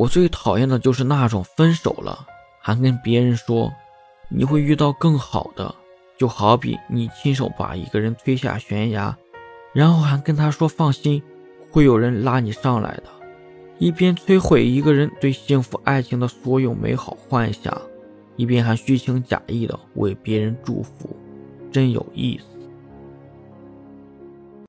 我最讨厌的就是那种分手了还跟别人说你会遇到更好的。就好比你亲手把一个人推下悬崖然后还跟他说放心会有人拉你上来的。一边摧毁一个人对幸福爱情的所有美好幻想一边还虚情假意的为别人祝福真有意思。